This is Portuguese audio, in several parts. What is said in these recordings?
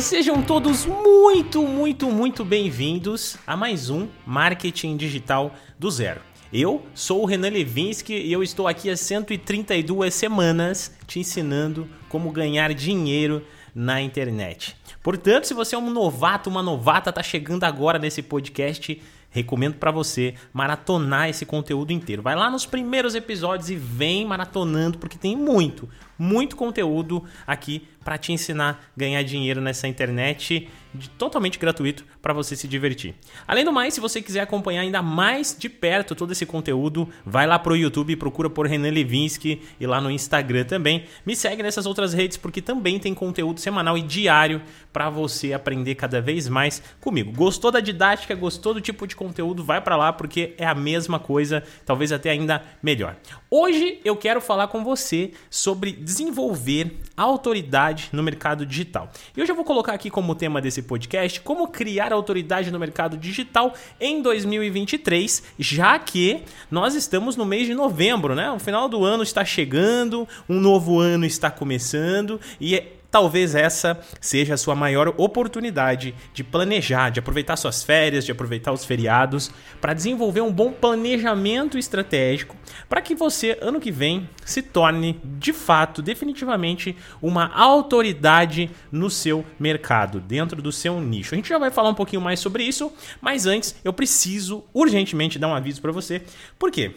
Sejam todos muito, muito, muito bem-vindos a mais um Marketing Digital do Zero. Eu sou o Renan Levinsky e eu estou aqui há 132 semanas te ensinando como ganhar dinheiro na internet. Portanto, se você é um novato, uma novata, está chegando agora nesse podcast, recomendo para você maratonar esse conteúdo inteiro. Vai lá nos primeiros episódios e vem maratonando porque tem muito, muito conteúdo aqui para te ensinar a ganhar dinheiro nessa internet de, totalmente gratuito para você se divertir. Além do mais, se você quiser acompanhar ainda mais de perto todo esse conteúdo, vai lá pro YouTube procura por Renan Levinsky e lá no Instagram também. Me segue nessas outras redes porque também tem conteúdo semanal e diário para você aprender cada vez mais comigo. Gostou da didática, gostou do tipo de conteúdo, vai para lá porque é a mesma coisa, talvez até ainda melhor. Hoje eu quero falar com você sobre desenvolver autoridade no mercado digital. E hoje eu vou colocar aqui como tema desse podcast como criar autoridade no mercado digital em 2023, já que nós estamos no mês de novembro, né? O final do ano está chegando, um novo ano está começando e é talvez essa seja a sua maior oportunidade de planejar, de aproveitar suas férias, de aproveitar os feriados, para desenvolver um bom planejamento estratégico para que você, ano que vem, se torne de fato, definitivamente, uma autoridade no seu mercado, dentro do seu nicho. A gente já vai falar um pouquinho mais sobre isso, mas antes eu preciso urgentemente dar um aviso para você. Por quê?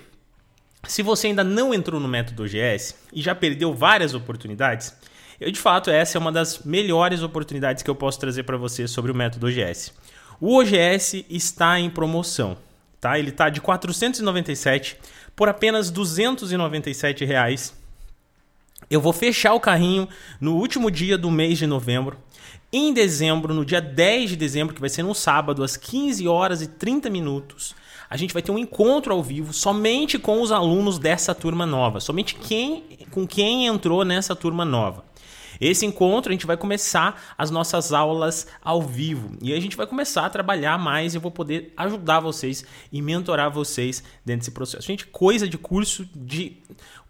Se você ainda não entrou no método OGS e já perdeu várias oportunidades, eu, de fato, essa é uma das melhores oportunidades que eu posso trazer para você sobre o método OGS. O OGS está em promoção, tá? Ele está de 497 por apenas 297 reais. Eu vou fechar o carrinho no último dia do mês de novembro. Em dezembro, no dia 10 de dezembro, que vai ser no sábado, às 15 horas e 30 minutos, a gente vai ter um encontro ao vivo somente com os alunos dessa turma nova, somente quem com quem entrou nessa turma nova. Esse encontro a gente vai começar as nossas aulas ao vivo e a gente vai começar a trabalhar mais e eu vou poder ajudar vocês e mentorar vocês dentro desse processo. Gente, coisa de curso de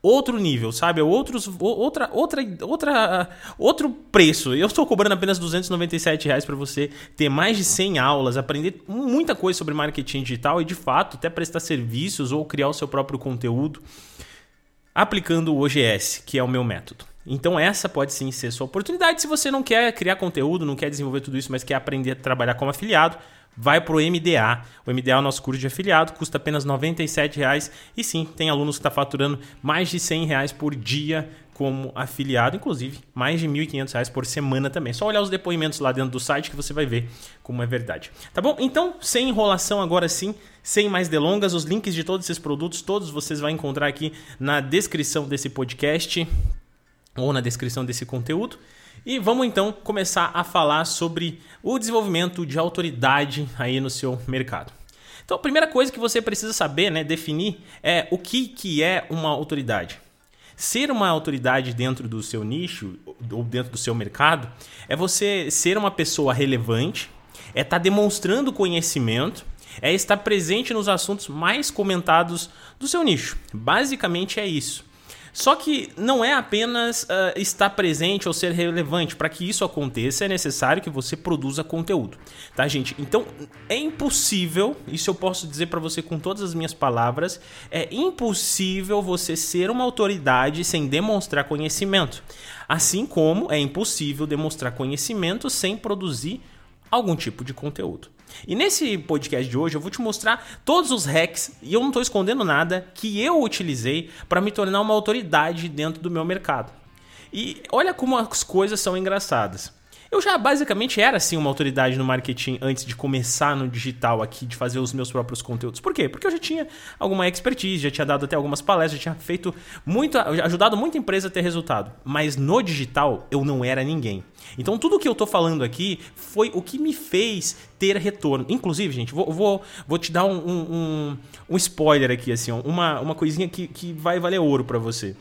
outro nível, sabe? Outros, outra, outra, outra, outro preço. Eu estou cobrando apenas 297 reais para você ter mais de 100 aulas, aprender muita coisa sobre marketing digital e de fato até prestar serviços ou criar o seu próprio conteúdo aplicando o OGS, que é o meu método. Então essa pode sim ser sua oportunidade. Se você não quer criar conteúdo, não quer desenvolver tudo isso, mas quer aprender a trabalhar como afiliado, vai para o MDA. O MDA é o nosso curso de afiliado, custa apenas R$ 97,00 e sim, tem alunos que estão tá faturando mais de 100 reais por dia como afiliado, inclusive mais de R$ 1.500 por semana também. Só olhar os depoimentos lá dentro do site que você vai ver como é verdade. Tá bom? Então, sem enrolação agora sim, sem mais delongas, os links de todos esses produtos, todos vocês vão encontrar aqui na descrição desse podcast ou na descrição desse conteúdo. E vamos então começar a falar sobre o desenvolvimento de autoridade aí no seu mercado. Então, a primeira coisa que você precisa saber, né, definir, é o que, que é uma autoridade. Ser uma autoridade dentro do seu nicho ou dentro do seu mercado é você ser uma pessoa relevante, é estar tá demonstrando conhecimento, é estar presente nos assuntos mais comentados do seu nicho. Basicamente é isso. Só que não é apenas uh, estar presente ou ser relevante. Para que isso aconteça, é necessário que você produza conteúdo, tá, gente? Então é impossível, isso eu posso dizer para você com todas as minhas palavras, é impossível você ser uma autoridade sem demonstrar conhecimento. Assim como é impossível demonstrar conhecimento sem produzir algum tipo de conteúdo. E nesse podcast de hoje eu vou te mostrar todos os hacks, e eu não estou escondendo nada, que eu utilizei para me tornar uma autoridade dentro do meu mercado. E olha como as coisas são engraçadas. Eu já basicamente era assim uma autoridade no marketing antes de começar no digital aqui, de fazer os meus próprios conteúdos. Por quê? Porque eu já tinha alguma expertise, já tinha dado até algumas palestras, já tinha feito muito, ajudado muita empresa a ter resultado. Mas no digital eu não era ninguém. Então tudo que eu tô falando aqui foi o que me fez ter retorno. Inclusive, gente, vou, vou, vou te dar um, um, um spoiler aqui, assim, uma, uma coisinha que, que vai valer ouro para você.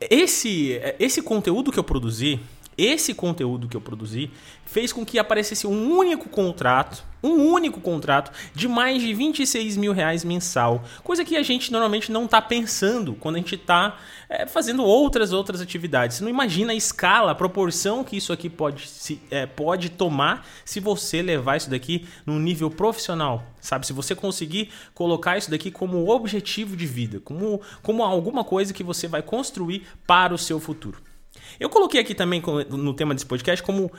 Esse, esse conteúdo que eu produzi, Esse conteúdo que eu produzi fez com que aparecesse um único contrato, um único contrato de mais de 26 mil reais mensal, coisa que a gente normalmente não está pensando quando a gente está é, fazendo outras outras atividades. Você não imagina a escala, a proporção que isso aqui pode, se, é, pode tomar se você levar isso daqui num nível profissional, sabe? Se você conseguir colocar isso daqui como objetivo de vida, como, como alguma coisa que você vai construir para o seu futuro. Eu coloquei aqui também no tema desse podcast como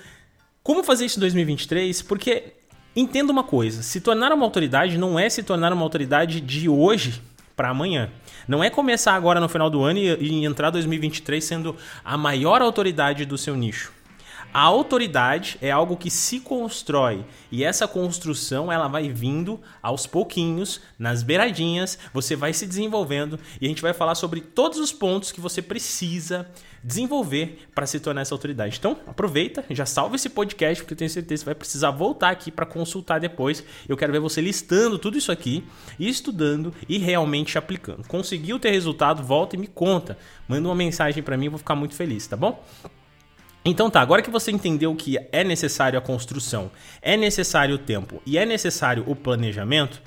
como fazer isso em 2023, porque entenda uma coisa, se tornar uma autoridade não é se tornar uma autoridade de hoje para amanhã. Não é começar agora no final do ano e, e entrar 2023 sendo a maior autoridade do seu nicho. A autoridade é algo que se constrói e essa construção ela vai vindo aos pouquinhos, nas beiradinhas, você vai se desenvolvendo e a gente vai falar sobre todos os pontos que você precisa desenvolver para se tornar essa autoridade. Então, aproveita, já salva esse podcast porque eu tenho certeza que você vai precisar voltar aqui para consultar depois. Eu quero ver você listando tudo isso aqui, estudando e realmente aplicando. Conseguiu ter resultado? Volta e me conta. Manda uma mensagem para mim, eu vou ficar muito feliz, tá bom? Então tá, agora que você entendeu que é necessário a construção, é necessário o tempo e é necessário o planejamento,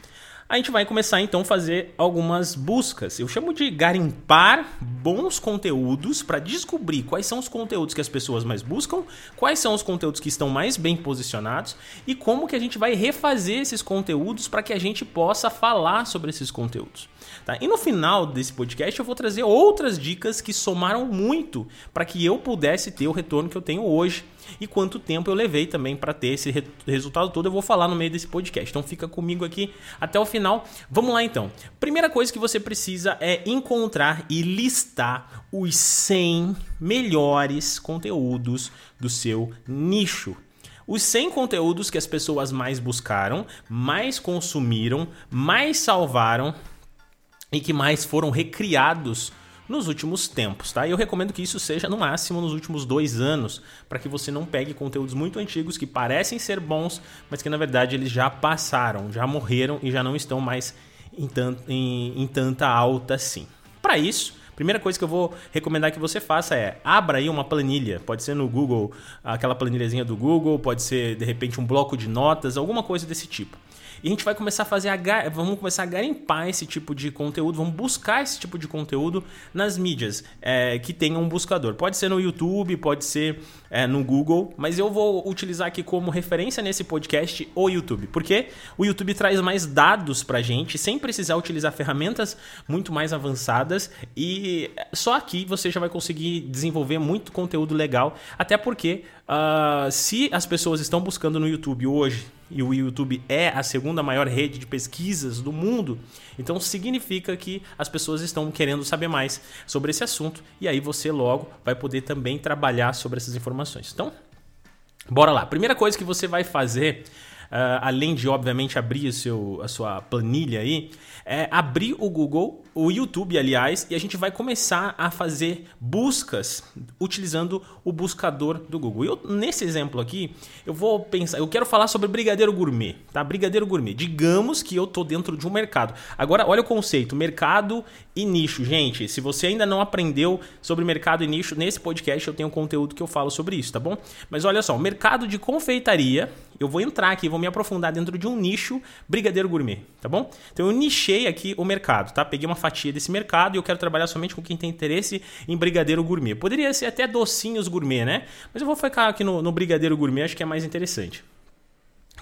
a gente vai começar então a fazer algumas buscas. Eu chamo de garimpar bons conteúdos para descobrir quais são os conteúdos que as pessoas mais buscam, quais são os conteúdos que estão mais bem posicionados e como que a gente vai refazer esses conteúdos para que a gente possa falar sobre esses conteúdos. Tá? E no final desse podcast eu vou trazer outras dicas que somaram muito para que eu pudesse ter o retorno que eu tenho hoje e quanto tempo eu levei também para ter esse re resultado todo. Eu vou falar no meio desse podcast. Então fica comigo aqui até o final. Vamos lá então. Primeira coisa que você precisa é encontrar e listar os 100 melhores conteúdos do seu nicho. Os 100 conteúdos que as pessoas mais buscaram, mais consumiram, mais salvaram e que mais foram recriados nos últimos tempos, tá? E eu recomendo que isso seja no máximo nos últimos dois anos, para que você não pegue conteúdos muito antigos que parecem ser bons, mas que na verdade eles já passaram, já morreram e já não estão mais em, em, em tanta alta assim. Para isso, primeira coisa que eu vou recomendar que você faça é abra aí uma planilha, pode ser no Google, aquela planilhazinha do Google, pode ser de repente um bloco de notas, alguma coisa desse tipo. E a gente vai começar a fazer a, vamos começar a garimpar esse tipo de conteúdo, vamos buscar esse tipo de conteúdo nas mídias é, que tenham um buscador. Pode ser no YouTube, pode ser é, no Google, mas eu vou utilizar aqui como referência nesse podcast o YouTube, porque o YouTube traz mais dados pra gente sem precisar utilizar ferramentas muito mais avançadas e só aqui você já vai conseguir desenvolver muito conteúdo legal, até porque uh, se as pessoas estão buscando no YouTube hoje e o YouTube é a segunda maior rede de pesquisas do mundo, então significa que as pessoas estão querendo saber mais sobre esse assunto e aí você logo vai poder também trabalhar sobre essas informações. Então, bora lá. Primeira coisa que você vai fazer uh, além de obviamente abrir o seu, a sua planilha aí, é abrir o Google, o YouTube, aliás, e a gente vai começar a fazer buscas utilizando o buscador do Google. Eu, nesse exemplo aqui, eu vou pensar, eu quero falar sobre brigadeiro gourmet, tá? Brigadeiro gourmet. Digamos que eu tô dentro de um mercado. Agora, olha o conceito, mercado e nicho. Gente, se você ainda não aprendeu sobre mercado e nicho, nesse podcast eu tenho conteúdo que eu falo sobre isso, tá bom? Mas olha só, mercado de confeitaria, eu vou entrar aqui, vou me aprofundar dentro de um nicho brigadeiro gourmet, tá bom? Então eu nichei aqui o mercado, tá? Peguei uma fatia desse mercado e eu quero trabalhar somente com quem tem interesse em brigadeiro gourmet. Poderia ser até docinhos gourmet, né? Mas eu vou ficar aqui no, no brigadeiro gourmet, acho que é mais interessante.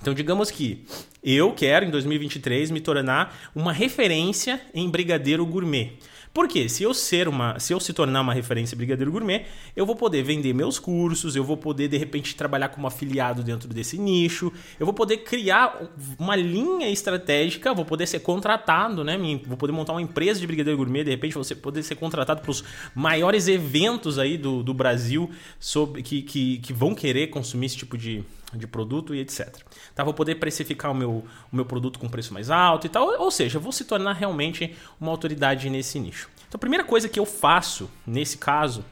Então, digamos que eu quero, em 2023, me tornar uma referência em brigadeiro gourmet. Porque se eu ser uma, se eu se tornar uma referência brigadeiro gourmet, eu vou poder vender meus cursos, eu vou poder de repente trabalhar como afiliado dentro desse nicho, eu vou poder criar uma linha estratégica, vou poder ser contratado, né? Vou poder montar uma empresa de brigadeiro gourmet, de repente você poder ser contratado para os maiores eventos aí do, do Brasil sobre, que, que, que vão querer consumir esse tipo de, de produto e etc. Tá, vou poder precificar o meu, o meu produto com preço mais alto e tal. Ou seja, vou se tornar realmente uma autoridade nesse nicho. Então, a primeira coisa que eu faço nesse caso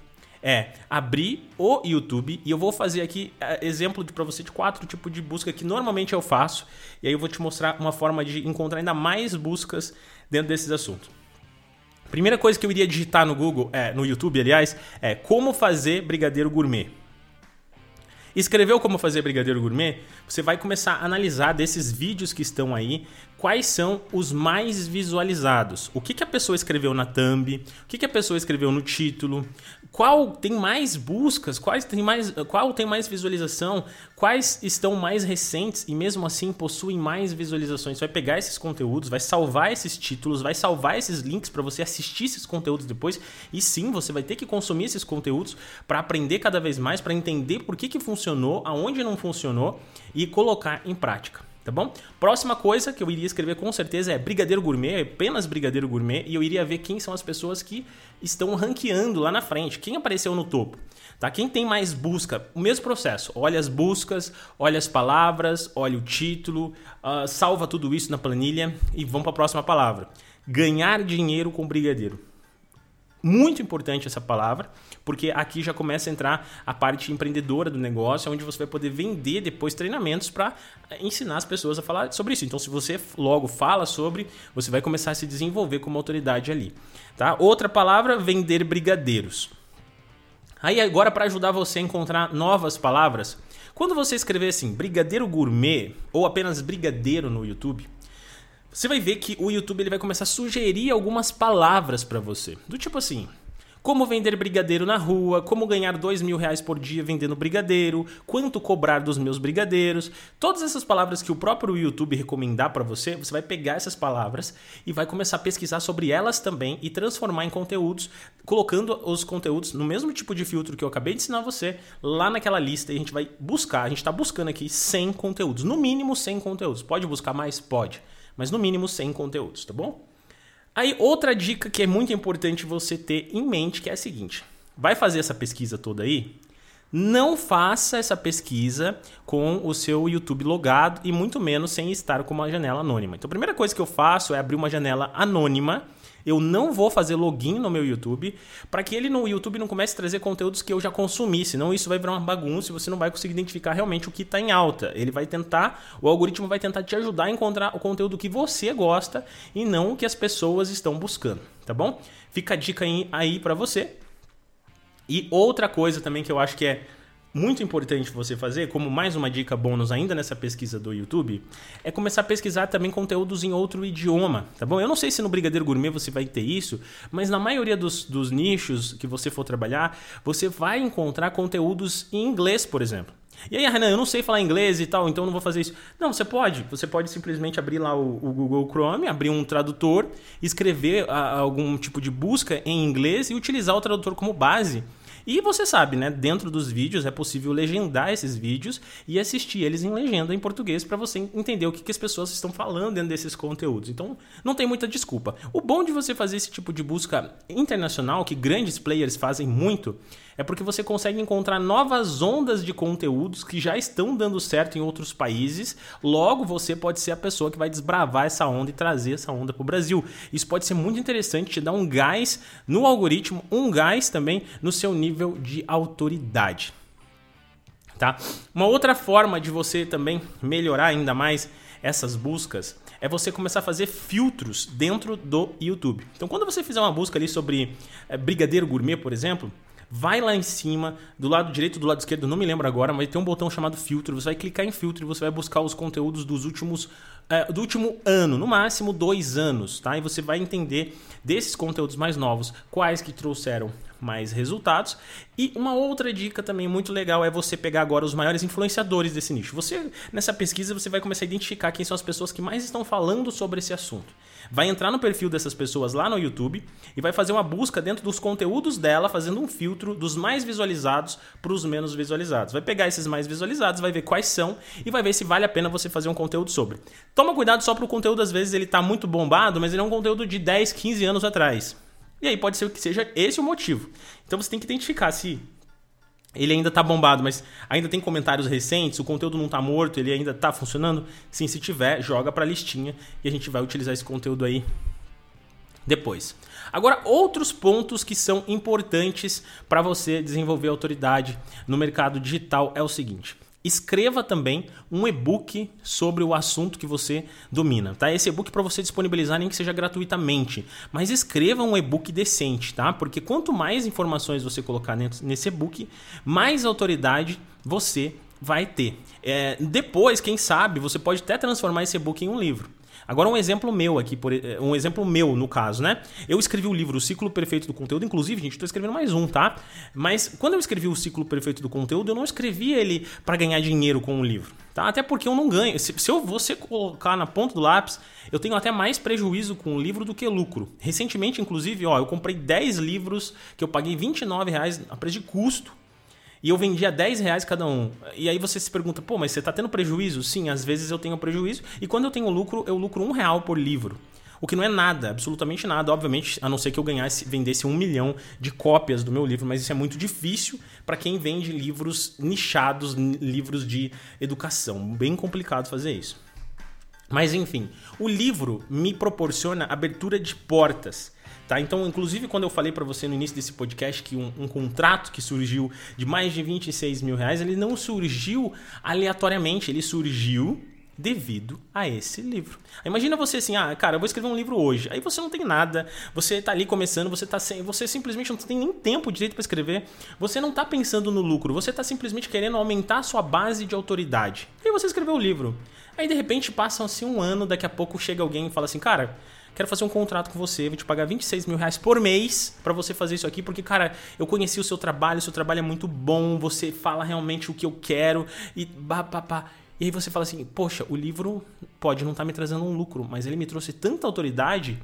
é abrir o YouTube e eu vou fazer aqui é, exemplo para você de quatro tipos de busca que normalmente eu faço e aí eu vou te mostrar uma forma de encontrar ainda mais buscas dentro desses assuntos. Primeira coisa que eu iria digitar no Google, é, no YouTube, aliás, é como fazer brigadeiro gourmet. Escreveu como fazer brigadeiro gourmet? Você vai começar a analisar desses vídeos que estão aí quais são os mais visualizados. O que, que a pessoa escreveu na thumb, o que, que a pessoa escreveu no título, qual tem mais buscas, quais tem mais, qual tem mais visualização, quais estão mais recentes e mesmo assim possuem mais visualizações. Você vai pegar esses conteúdos, vai salvar esses títulos, vai salvar esses links para você assistir esses conteúdos depois e sim, você vai ter que consumir esses conteúdos para aprender cada vez mais, para entender por que, que funcionou, aonde não funcionou e colocar em prática tá bom? Próxima coisa que eu iria escrever com certeza é Brigadeiro Gourmet, apenas Brigadeiro Gourmet, e eu iria ver quem são as pessoas que estão ranqueando lá na frente, quem apareceu no topo. Tá? Quem tem mais busca, o mesmo processo. Olha as buscas, olha as palavras, olha o título, uh, salva tudo isso na planilha e vamos para a próxima palavra. Ganhar dinheiro com brigadeiro. Muito importante essa palavra, porque aqui já começa a entrar a parte empreendedora do negócio, onde você vai poder vender depois treinamentos para eh, ensinar as pessoas a falar sobre isso. Então, se você logo fala sobre, você vai começar a se desenvolver como autoridade ali. Tá? Outra palavra, vender brigadeiros. Aí agora para ajudar você a encontrar novas palavras, quando você escrever assim, brigadeiro gourmet ou apenas brigadeiro no YouTube, você vai ver que o YouTube ele vai começar a sugerir algumas palavras para você. Do tipo assim, como vender brigadeiro na rua, como ganhar dois mil reais por dia vendendo brigadeiro, quanto cobrar dos meus brigadeiros. Todas essas palavras que o próprio YouTube recomendar para você, você vai pegar essas palavras e vai começar a pesquisar sobre elas também e transformar em conteúdos, colocando os conteúdos no mesmo tipo de filtro que eu acabei de ensinar você, lá naquela lista e a gente vai buscar, a gente está buscando aqui 100 conteúdos, no mínimo 100 conteúdos. Pode buscar mais? Pode mas no mínimo 100 conteúdos, tá bom? Aí outra dica que é muito importante você ter em mente que é a seguinte: vai fazer essa pesquisa toda aí? Não faça essa pesquisa com o seu YouTube logado e muito menos sem estar com uma janela anônima. Então, a primeira coisa que eu faço é abrir uma janela anônima eu não vou fazer login no meu YouTube para que ele no YouTube não comece a trazer conteúdos que eu já consumi, senão isso vai virar uma bagunça e você não vai conseguir identificar realmente o que está em alta. Ele vai tentar, o algoritmo vai tentar te ajudar a encontrar o conteúdo que você gosta e não o que as pessoas estão buscando, tá bom? Fica a dica aí para você. E outra coisa também que eu acho que é muito importante você fazer, como mais uma dica bônus ainda nessa pesquisa do YouTube, é começar a pesquisar também conteúdos em outro idioma, tá bom? Eu não sei se no Brigadeiro Gourmet você vai ter isso, mas na maioria dos, dos nichos que você for trabalhar, você vai encontrar conteúdos em inglês, por exemplo. E aí, Renan, eu não sei falar inglês e tal, então não vou fazer isso. Não, você pode. Você pode simplesmente abrir lá o, o Google Chrome, abrir um tradutor, escrever a, algum tipo de busca em inglês e utilizar o tradutor como base e você sabe, né? Dentro dos vídeos é possível legendar esses vídeos e assistir eles em legenda em português para você entender o que, que as pessoas estão falando dentro desses conteúdos. Então, não tem muita desculpa. O bom de você fazer esse tipo de busca internacional, que grandes players fazem muito, é porque você consegue encontrar novas ondas de conteúdos que já estão dando certo em outros países. Logo, você pode ser a pessoa que vai desbravar essa onda e trazer essa onda para o Brasil. Isso pode ser muito interessante, te dar um gás no algoritmo, um gás também no seu nível de autoridade. Tá? Uma outra forma de você também melhorar ainda mais essas buscas é você começar a fazer filtros dentro do YouTube. Então, quando você fizer uma busca ali sobre é, brigadeiro gourmet, por exemplo, vai lá em cima, do lado direito do lado esquerdo, não me lembro agora, mas tem um botão chamado filtro. Você vai clicar em filtro e você vai buscar os conteúdos dos últimos é, do último ano, no máximo dois anos, tá? E você vai entender desses conteúdos mais novos quais que trouxeram mais resultados. E uma outra dica também muito legal é você pegar agora os maiores influenciadores desse nicho. Você nessa pesquisa você vai começar a identificar quem são as pessoas que mais estão falando sobre esse assunto vai entrar no perfil dessas pessoas lá no YouTube e vai fazer uma busca dentro dos conteúdos dela, fazendo um filtro dos mais visualizados para os menos visualizados. Vai pegar esses mais visualizados, vai ver quais são e vai ver se vale a pena você fazer um conteúdo sobre. Toma cuidado só para o conteúdo, às vezes ele está muito bombado, mas ele é um conteúdo de 10, 15 anos atrás. E aí pode ser que seja esse o motivo. Então você tem que identificar se ele ainda está bombado, mas ainda tem comentários recentes, o conteúdo não está morto, ele ainda está funcionando? Sim, se tiver, joga para a listinha e a gente vai utilizar esse conteúdo aí depois. Agora, outros pontos que são importantes para você desenvolver autoridade no mercado digital é o seguinte: escreva também um e-book sobre o assunto que você domina, tá? Esse e-book para você disponibilizar nem que seja gratuitamente, mas escreva um e-book decente, tá? Porque quanto mais informações você colocar nesse e-book, mais autoridade você vai ter. É, depois, quem sabe, você pode até transformar esse e-book em um livro. Agora um exemplo meu aqui, por, eh, um exemplo meu no caso, né? Eu escrevi o livro O Ciclo Perfeito do Conteúdo, inclusive, gente, estou escrevendo mais um, tá? Mas quando eu escrevi o Ciclo Perfeito do Conteúdo, eu não escrevi ele para ganhar dinheiro com o livro, tá? Até porque eu não ganho. Se, se eu você colocar na ponta do lápis, eu tenho até mais prejuízo com o livro do que lucro. Recentemente, inclusive, ó, eu comprei 10 livros que eu paguei 29 reais a preço de custo e eu vendia 10 reais cada um. E aí você se pergunta, pô, mas você está tendo prejuízo? Sim, às vezes eu tenho prejuízo. E quando eu tenho lucro, eu lucro um real por livro. O que não é nada, absolutamente nada, obviamente, a não ser que eu ganhasse, vendesse um milhão de cópias do meu livro, mas isso é muito difícil para quem vende livros nichados, livros de educação. Bem complicado fazer isso. Mas enfim, o livro me proporciona abertura de portas. Tá? Então, inclusive, quando eu falei para você no início desse podcast que um, um, contrato que surgiu de mais de 26 mil reais, ele não surgiu aleatoriamente, ele surgiu devido a esse livro. Imagina você assim, ah, cara, eu vou escrever um livro hoje. Aí você não tem nada, você tá ali começando, você tá sem, você simplesmente não tem nem tempo direito para escrever. Você não tá pensando no lucro, você tá simplesmente querendo aumentar a sua base de autoridade. E aí você escreveu o livro. Aí de repente passam assim um ano, daqui a pouco chega alguém e fala assim, cara, quero fazer um contrato com você, vou te pagar 26 mil reais por mês para você fazer isso aqui, porque, cara, eu conheci o seu trabalho, o seu trabalho é muito bom, você fala realmente o que eu quero e pá, pá, pá. E aí você fala assim, poxa, o livro pode não estar tá me trazendo um lucro, mas ele me trouxe tanta autoridade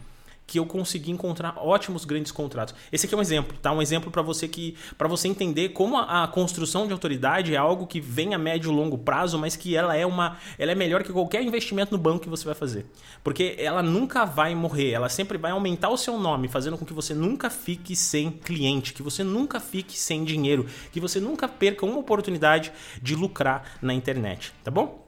que eu consegui encontrar ótimos grandes contratos. Esse aqui é um exemplo, tá? Um exemplo para você que para você entender como a, a, construção de autoridade é algo que vem a médio e longo prazo, mas que ela é uma ela é melhor que qualquer investimento no banco que você vai fazer. Porque ela nunca vai morrer, ela sempre vai aumentar o seu nome, fazendo com que você nunca fique sem cliente, que você nunca fique sem dinheiro, que você nunca perca uma oportunidade de lucrar na internet, tá bom?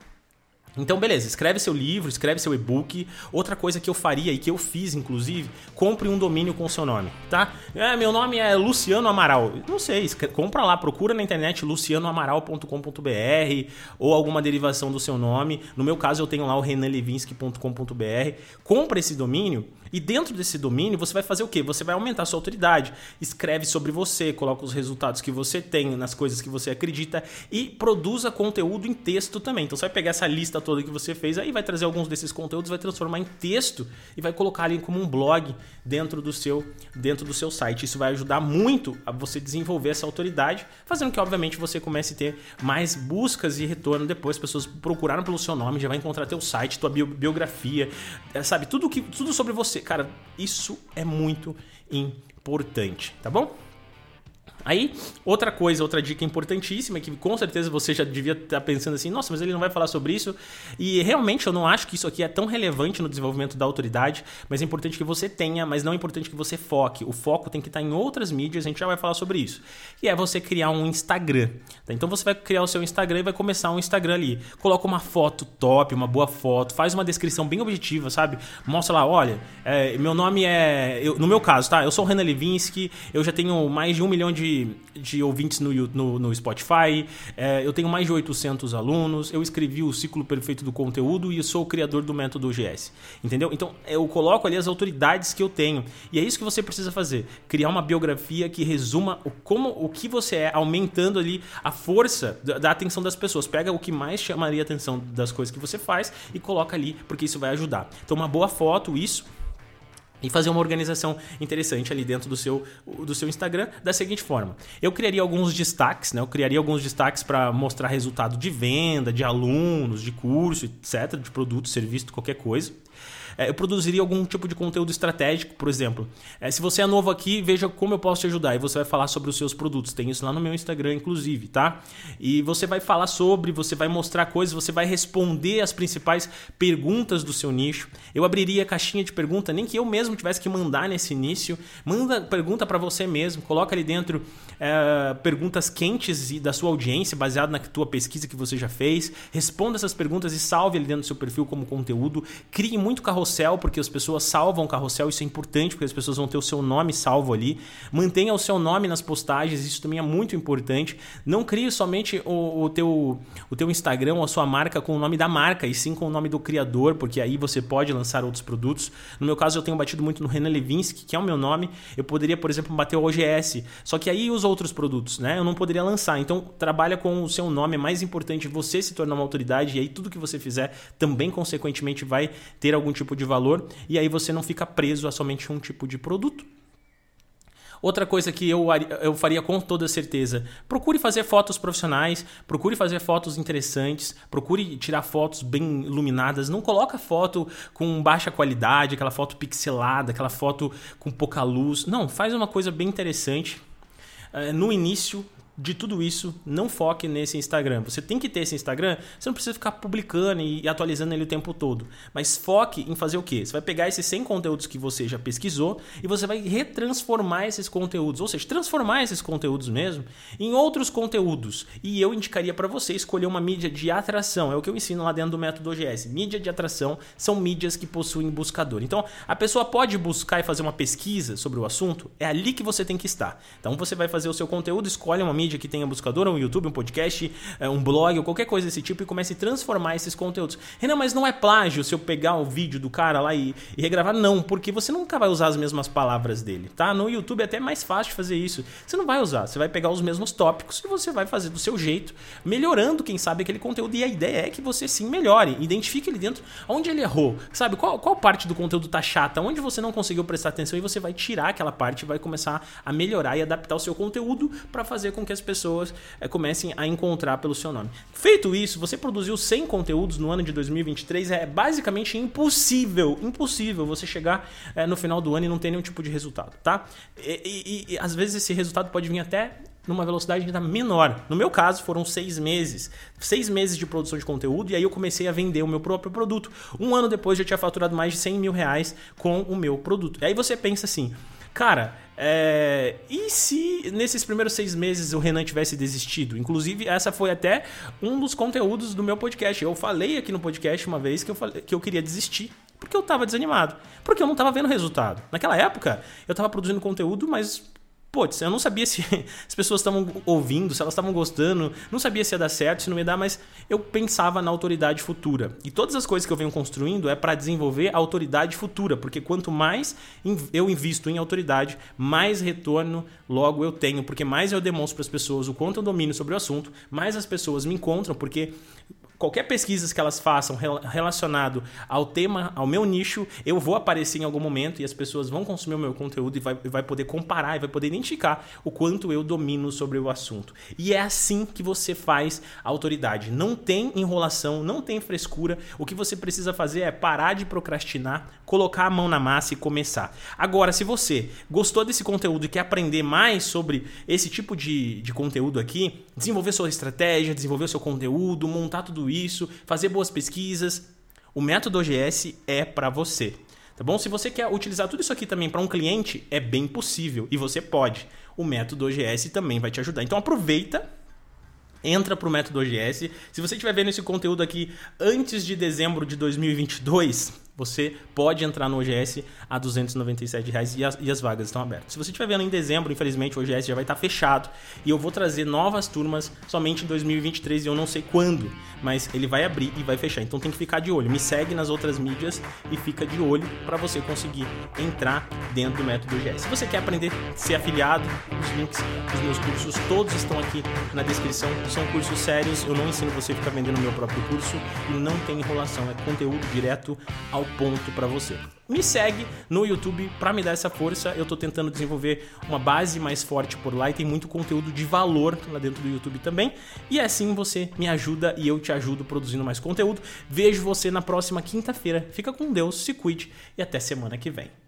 Então, beleza, escreve seu livro, escreve seu e-book. Outra coisa que eu faria e que eu fiz, inclusive, compre um domínio com seu nome, tá? É, meu nome é Luciano Amaral. Não sei, compra lá, procura na internet lucianoamaral.com.br ou alguma derivação do seu nome. No meu caso, eu tenho lá o renanlevinsky.com.br. Compra esse domínio e dentro desse domínio, você vai fazer o quê? Você vai aumentar sua autoridade. Escreve sobre você, coloca os resultados que você tem, nas coisas que você acredita e produza conteúdo em texto também. Então você vai pegar essa lista toda que você fez, aí vai trazer alguns desses conteúdos, vai transformar em texto e vai colocar ali como um blog dentro do seu dentro do seu site. Isso vai ajudar muito a você desenvolver essa autoridade, fazendo que obviamente você comece a ter mais buscas e retorno depois. As pessoas procuraram pelo seu nome, já vai encontrar teu site, tua biografia, é, sabe, tudo que tudo sobre você cara, isso é muito importante, tá bom? Aí, outra coisa, outra dica importantíssima, que com certeza você já devia estar pensando assim, nossa, mas ele não vai falar sobre isso. E realmente eu não acho que isso aqui é tão relevante no desenvolvimento da autoridade, mas é importante que você tenha, mas não é importante que você foque. O foco tem que estar em outras mídias, a gente já vai falar sobre isso. E é você criar um Instagram. Tá? Então você vai criar o seu Instagram e vai começar um Instagram ali. Coloca uma foto top, uma boa foto, faz uma descrição bem objetiva, sabe? Mostra lá, olha, é, meu nome é. Eu, no meu caso, tá? Eu sou o Renan Levinsky, eu já tenho mais de um milhão de de, ouvintes no, no, no Spotify, é, eu tenho mais de 800 alunos, eu escrevi o ciclo perfeito do conteúdo e sou o criador do método GS. Entendeu? Então eu coloco ali as autoridades que eu tenho. E é isso que você precisa fazer: criar uma biografia que resuma o, como, o que você é, aumentando ali a força da, da atenção das pessoas. Pega o que mais chamaria a atenção das coisas que você faz e coloca ali, porque isso vai ajudar. Então, uma boa foto, isso e fazer uma organização interessante ali dentro do seu, do seu Instagram da seguinte forma. Eu criaria alguns destaques, né? Eu criaria alguns destaques para mostrar resultado de venda, de alunos, de curso, etc, de produto, serviço, qualquer coisa eu produziria algum tipo de conteúdo estratégico, por exemplo. É, se você é novo aqui, veja como eu posso te ajudar. E você vai falar sobre os seus produtos. Tem isso lá no meu Instagram, inclusive, tá? E você vai falar sobre, você vai mostrar coisas, você vai responder as principais perguntas do seu nicho. Eu abriria a caixinha de pergunta, nem que eu mesmo tivesse que mandar nesse início. Manda pergunta para você mesmo, coloca ali dentro é, perguntas quentes da sua audiência, baseado na tua pesquisa que você já fez. Responda essas perguntas e salve ali dentro do seu perfil como conteúdo. Crie muito carro carrossel, porque as pessoas salvam o carrossel, isso é importante, porque as pessoas vão ter o seu nome salvo ali. Mantenha o seu nome nas postagens, isso também é muito importante. Não crie somente o, o, teu, o teu Instagram a sua marca com o nome da marca, e sim com o nome do criador, porque aí você pode lançar outros produtos. No meu caso, eu tenho batido muito no Renan Levinsky, que é o meu nome. Eu poderia, por exemplo, bater o OGS, só que aí os outros produtos, né? Eu não poderia lançar. Então, trabalha com o seu nome, é mais importante você se tornar uma autoridade, e aí tudo que você fizer também, consequentemente, vai ter algum tipo de valor, e aí você não fica preso a somente um tipo de produto. Outra coisa que eu, eu faria com toda certeza: procure fazer fotos profissionais, procure fazer fotos interessantes, procure tirar fotos bem iluminadas. Não coloca foto com baixa qualidade, aquela foto pixelada, aquela foto com pouca luz. Não, faz uma coisa bem interessante. Eh, no início, de tudo isso, não foque nesse Instagram. Você tem que ter esse Instagram, você não precisa ficar publicando e atualizando ele o tempo todo. Mas foque em fazer o quê? Você vai pegar esses 100 conteúdos que você já pesquisou e você vai retransformar esses conteúdos, ou seja, transformar esses conteúdos mesmo em outros conteúdos. E eu indicaria para você escolher uma mídia de atração. É o que eu ensino lá dentro do método OGS. Mídia de atração são mídias que possuem buscador. Então, a pessoa pode buscar e fazer uma pesquisa sobre o assunto, é ali que você tem que estar. Então, você vai fazer o seu conteúdo, escolhe uma mídia mídia que tenha buscador, um YouTube, um podcast, é, um blog ou qualquer coisa desse tipo e comece a transformar esses conteúdos. Renan, mas não é plágio se eu pegar o vídeo do cara lá e, e regravar? Não, porque você nunca vai usar as mesmas palavras dele, tá? No YouTube é até mais fácil fazer isso. Você não vai usar, você vai pegar os mesmos tópicos e você vai fazer do seu jeito, melhorando, quem sabe, aquele conteúdo. E a ideia é que você sim melhore, identifique ali dentro onde ele errou, sabe? Qual, qual parte do conteúdo tá chata, onde você não conseguiu prestar atenção e você vai tirar aquela parte e vai começar a melhorar e adaptar o seu conteúdo para fazer com que que as pessoas é, comecem a encontrar pelo seu nome. Feito isso, você produziu 100 conteúdos no ano de 2023, é basicamente impossível, impossível você chegar é, no final do ano e não ter nenhum tipo de resultado, tá? E, e, e às vezes esse resultado pode vir até numa velocidade ainda menor. No meu caso, foram seis meses. Seis meses de produção de conteúdo e aí eu comecei a vender o meu próprio produto. Um ano depois eu tinha faturado mais de 100 mil reais com o meu produto. E aí você pensa assim, Cara, é... e se nesses primeiros seis meses o Renan tivesse desistido? Inclusive, essa foi até um dos conteúdos do meu podcast. Eu falei aqui no podcast uma vez que eu, falei, que eu queria desistir porque eu estava desanimado, porque eu não estava vendo resultado. Naquela época, eu estava produzindo conteúdo, mas Putz, eu não sabia se as pessoas estavam ouvindo, se elas estavam gostando, não sabia se ia dar certo, se não ia dar, mas eu pensava na autoridade futura. E todas as coisas que eu venho construindo é para desenvolver a autoridade futura, porque quanto mais eu invisto em autoridade, mais retorno logo eu tenho, porque mais eu demonstro para as pessoas o quanto eu domino sobre o assunto, mais as pessoas me encontram, porque qualquer pesquisa que elas façam relacionado ao tema, ao meu nicho, eu vou aparecer em algum momento e as pessoas vão consumir o meu conteúdo e vai, vai poder comparar e vai poder identificar o quanto eu domino sobre o assunto. E é assim que você faz a autoridade. Não tem enrolação, não tem frescura. O que você precisa fazer é parar de procrastinar, colocar a mão na massa e começar. Agora, se você gostou desse conteúdo e quer aprender mais sobre esse tipo de, de conteúdo aqui, desenvolver sua estratégia, desenvolver seu conteúdo, montar tudo isso, fazer boas pesquisas. O método OGS é para você. Tá bom? Se você quer utilizar tudo isso aqui também para um cliente, é bem possível e você pode. O método OGS também vai te ajudar. Então aproveita entra para o método OGS. Se você estiver vendo esse conteúdo aqui antes de dezembro de 2022, você pode entrar no OGS a 297 reais e as, e as vagas estão abertas. Se você estiver vendo em dezembro, infelizmente o OGS já vai estar fechado e eu vou trazer novas turmas somente em 2023 e eu não sei quando, mas ele vai abrir e vai fechar. Então tem que ficar de olho. Me segue nas outras mídias e fica de olho para você conseguir entrar dentro do método OGS. Se você quer aprender a ser afiliado, os links dos meus cursos todos estão aqui na descrição. São cursos sérios, eu não ensino você a ficar vendendo o meu próprio curso e não tem enrolação, é conteúdo direto ao ponto para você. Me segue no YouTube para me dar essa força. Eu estou tentando desenvolver uma base mais forte por lá e tem muito conteúdo de valor lá dentro do YouTube também. E assim você me ajuda e eu te ajudo produzindo mais conteúdo. Vejo você na próxima quinta-feira. Fica com Deus, se cuide e até semana que vem.